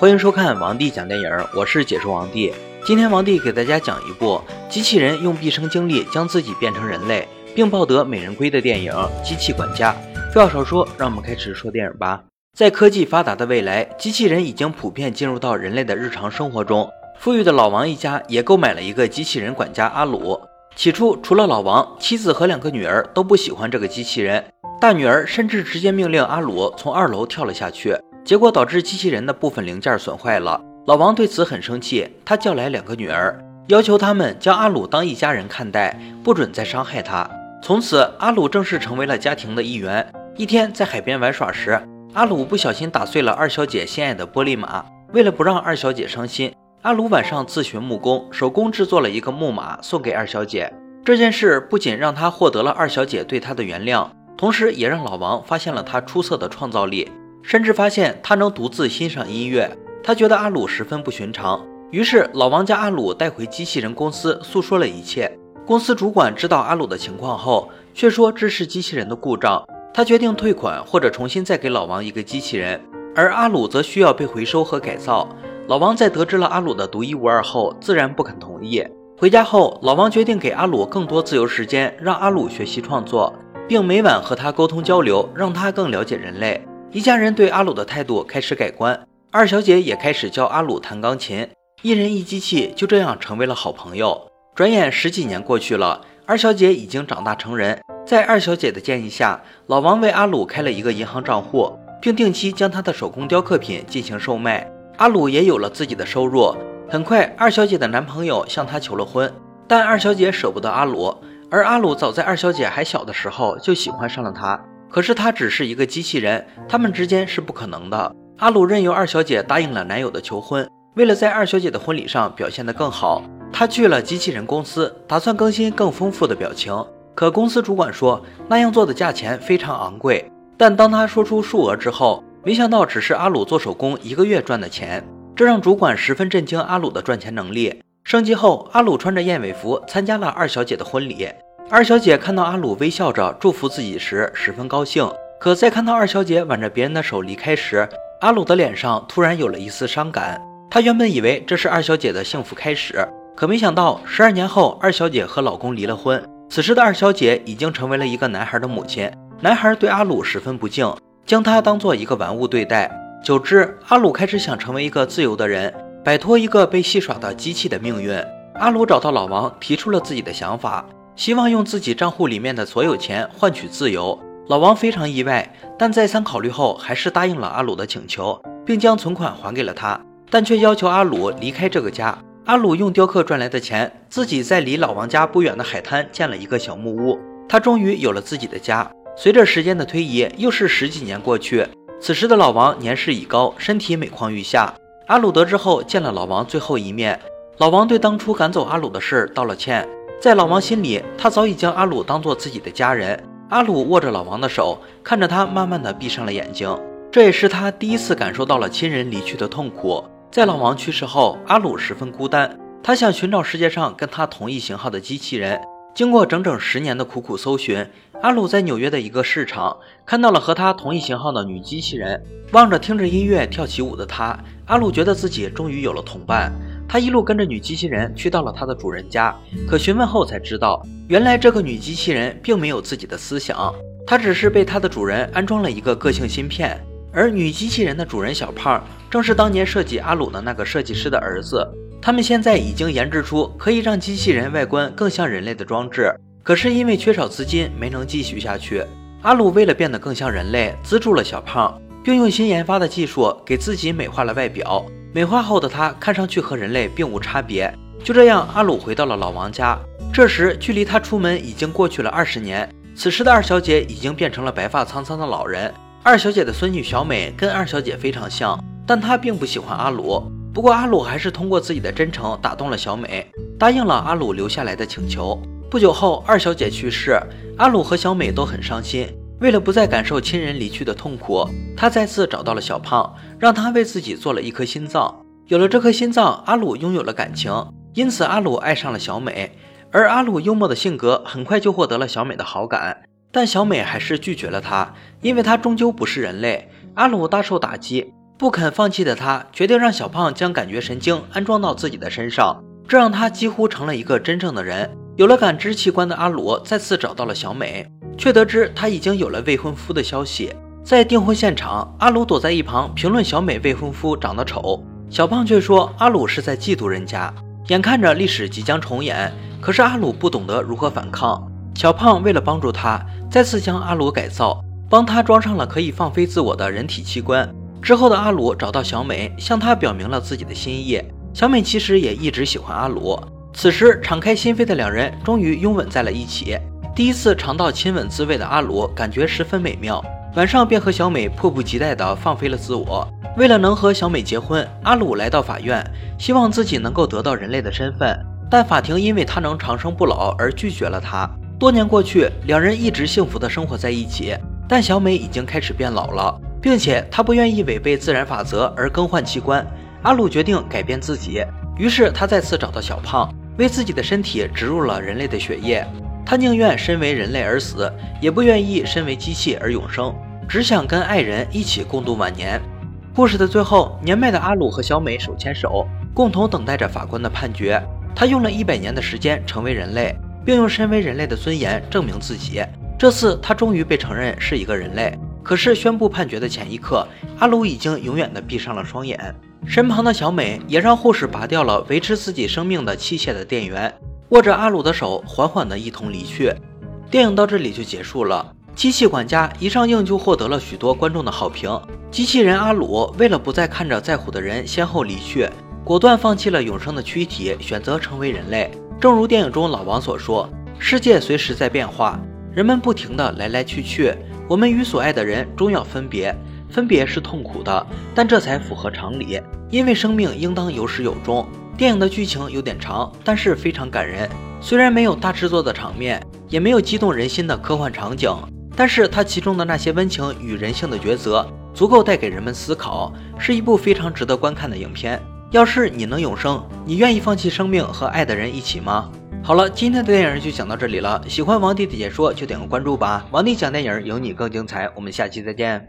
欢迎收看王帝讲电影，我是解说王帝。今天王帝给大家讲一部机器人用毕生精力将自己变成人类，并抱得美人归的电影《机器管家》。废话少说，让我们开始说电影吧。在科技发达的未来，机器人已经普遍进入到人类的日常生活中。富裕的老王一家也购买了一个机器人管家阿鲁。起初，除了老王，妻子和两个女儿都不喜欢这个机器人。大女儿甚至直接命令阿鲁从二楼跳了下去。结果导致机器人的部分零件损坏了。老王对此很生气，他叫来两个女儿，要求他们将阿鲁当一家人看待，不准再伤害他。从此，阿鲁正式成为了家庭的一员。一天在海边玩耍时，阿鲁不小心打碎了二小姐心爱的玻璃马。为了不让二小姐伤心，阿鲁晚上自学木工，手工制作了一个木马送给二小姐。这件事不仅让他获得了二小姐对他的原谅，同时也让老王发现了他出色的创造力。甚至发现他能独自欣赏音乐，他觉得阿鲁十分不寻常。于是老王将阿鲁带回机器人公司，诉说了一切。公司主管知道阿鲁的情况后，却说这是机器人的故障。他决定退款或者重新再给老王一个机器人，而阿鲁则需要被回收和改造。老王在得知了阿鲁的独一无二后，自然不肯同意。回家后，老王决定给阿鲁更多自由时间，让阿鲁学习创作，并每晚和他沟通交流，让他更了解人类。一家人对阿鲁的态度开始改观，二小姐也开始教阿鲁弹钢琴，一人一机器就这样成为了好朋友。转眼十几年过去了，二小姐已经长大成人，在二小姐的建议下，老王为阿鲁开了一个银行账户，并定期将他的手工雕刻品进行售卖。阿鲁也有了自己的收入。很快，二小姐的男朋友向她求了婚，但二小姐舍不得阿鲁，而阿鲁早在二小姐还小的时候就喜欢上了她。可是他只是一个机器人，他们之间是不可能的。阿鲁任由二小姐答应了男友的求婚，为了在二小姐的婚礼上表现得更好，他去了机器人公司，打算更新更丰富的表情。可公司主管说那样做的价钱非常昂贵。但当他说出数额之后，没想到只是阿鲁做手工一个月赚的钱，这让主管十分震惊阿鲁的赚钱能力。升级后，阿鲁穿着燕尾服参加了二小姐的婚礼。二小姐看到阿鲁微笑着祝福自己时，十分高兴。可在看到二小姐挽着别人的手离开时，阿鲁的脸上突然有了一丝伤感。他原本以为这是二小姐的幸福开始，可没想到十二年后，二小姐和老公离了婚。此时的二小姐已经成为了一个男孩的母亲。男孩对阿鲁十分不敬，将他当做一个玩物对待。久之，阿鲁开始想成为一个自由的人，摆脱一个被戏耍的机器的命运。阿鲁找到老王，提出了自己的想法。希望用自己账户里面的所有钱换取自由。老王非常意外，但再三考虑后，还是答应了阿鲁的请求，并将存款还给了他，但却要求阿鲁离开这个家。阿鲁用雕刻赚来的钱，自己在离老王家不远的海滩建了一个小木屋。他终于有了自己的家。随着时间的推移，又是十几年过去。此时的老王年事已高，身体每况愈下。阿鲁得知后，见了老王最后一面。老王对当初赶走阿鲁的事道了歉。在老王心里，他早已将阿鲁当做自己的家人。阿鲁握着老王的手，看着他慢慢的闭上了眼睛。这也是他第一次感受到了亲人离去的痛苦。在老王去世后，阿鲁十分孤单，他想寻找世界上跟他同一型号的机器人。经过整整十年的苦苦搜寻，阿鲁在纽约的一个市场看到了和他同一型号的女机器人。望着听着音乐跳起舞的她，阿鲁觉得自己终于有了同伴。他一路跟着女机器人去到了她的主人家，可询问后才知道，原来这个女机器人并没有自己的思想，她只是被她的主人安装了一个个性芯片。而女机器人的主人小胖，正是当年设计阿鲁的那个设计师的儿子。他们现在已经研制出可以让机器人外观更像人类的装置，可是因为缺少资金，没能继续下去。阿鲁为了变得更像人类，资助了小胖，并用新研发的技术给自己美化了外表。美化后的他看上去和人类并无差别。就这样，阿鲁回到了老王家。这时，距离他出门已经过去了二十年。此时的二小姐已经变成了白发苍苍的老人。二小姐的孙女小美跟二小姐非常像，但她并不喜欢阿鲁。不过，阿鲁还是通过自己的真诚打动了小美，答应了阿鲁留下来的请求。不久后，二小姐去世，阿鲁和小美都很伤心。为了不再感受亲人离去的痛苦，他再次找到了小胖，让他为自己做了一颗心脏。有了这颗心脏，阿鲁拥有了感情，因此阿鲁爱上了小美。而阿鲁幽默的性格很快就获得了小美的好感，但小美还是拒绝了他，因为他终究不是人类。阿鲁大受打击，不肯放弃的他，决定让小胖将感觉神经安装到自己的身上，这让他几乎成了一个真正的人。有了感知器官的阿鲁再次找到了小美，却得知她已经有了未婚夫的消息。在订婚现场，阿鲁躲在一旁评论小美未婚夫长得丑，小胖却说阿鲁是在嫉妒人家。眼看着历史即将重演，可是阿鲁不懂得如何反抗。小胖为了帮助他，再次将阿鲁改造，帮他装上了可以放飞自我的人体器官。之后的阿鲁找到小美，向她表明了自己的心意。小美其实也一直喜欢阿鲁。此时，敞开心扉的两人终于拥吻在了一起。第一次尝到亲吻滋味的阿鲁感觉十分美妙，晚上便和小美迫不及待地放飞了自我。为了能和小美结婚，阿鲁来到法院，希望自己能够得到人类的身份，但法庭因为他能长生不老而拒绝了他。多年过去，两人一直幸福地生活在一起，但小美已经开始变老了，并且她不愿意违背自然法则而更换器官。阿鲁决定改变自己，于是他再次找到小胖，为自己的身体植入了人类的血液。他宁愿身为人类而死，也不愿意身为机器而永生，只想跟爱人一起共度晚年。故事的最后，年迈的阿鲁和小美手牵手，共同等待着法官的判决。他用了一百年的时间成为人类，并用身为人类的尊严证明自己。这次，他终于被承认是一个人类。可是，宣布判决的前一刻，阿鲁已经永远的闭上了双眼。身旁的小美也让护士拔掉了维持自己生命的器械的电源，握着阿鲁的手，缓缓地一同离去。电影到这里就结束了。机器管家一上映就获得了许多观众的好评。机器人阿鲁为了不再看着在乎的人先后离去，果断放弃了永生的躯体，选择成为人类。正如电影中老王所说：“世界随时在变化，人们不停地来来去去，我们与所爱的人终要分别。分别是痛苦的，但这才符合常理，因为生命应当有始有终。”电影的剧情有点长，但是非常感人。虽然没有大制作的场面，也没有激动人心的科幻场景。但是它其中的那些温情与人性的抉择，足够带给人们思考，是一部非常值得观看的影片。要是你能永生，你愿意放弃生命和爱的人一起吗？好了，今天的电影就讲到这里了。喜欢王弟的解说就点个关注吧。王弟讲电影，有你更精彩。我们下期再见。